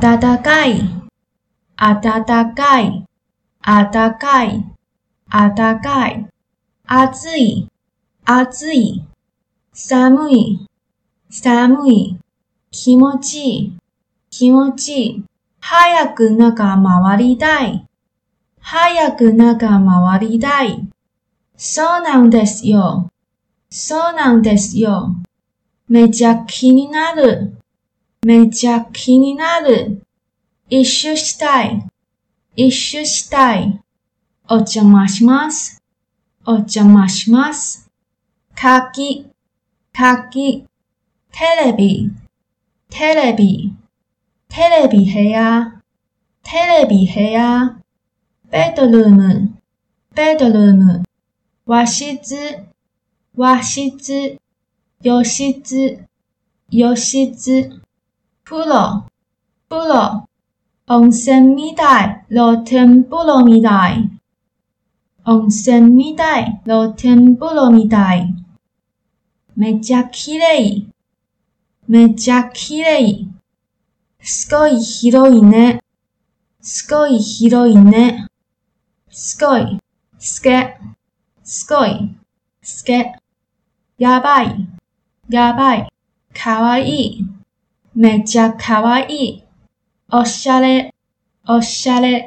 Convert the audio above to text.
暖かい、暖かい、暖かい、暖かい。暑い、暑い。寒い、寒い。気持ちいい、気持ちいい。早く中回りたい。早く中回りたい。そうなんですよ。そうなんですよ。めちゃ気になる。めっちゃ気になる。一周したい。一周したい。お邪魔します。お邪魔します。かき、かき、テレビ、テレビ、テレビ部屋、テレビ部屋、ベッドルーム、ベッドルーム、和室、和室、浴室、浴室、風呂、風呂、温泉みたい、露天風呂みたい。温泉みたい、露天風呂みたい。めちゃ綺麗。めちゃ綺麗。すごい広いね。すごい広いね。すごい。すけ。すごい。すけ。やばい。やばい。かわいい。めっちゃかわいい。おしゃれ。おしゃれ。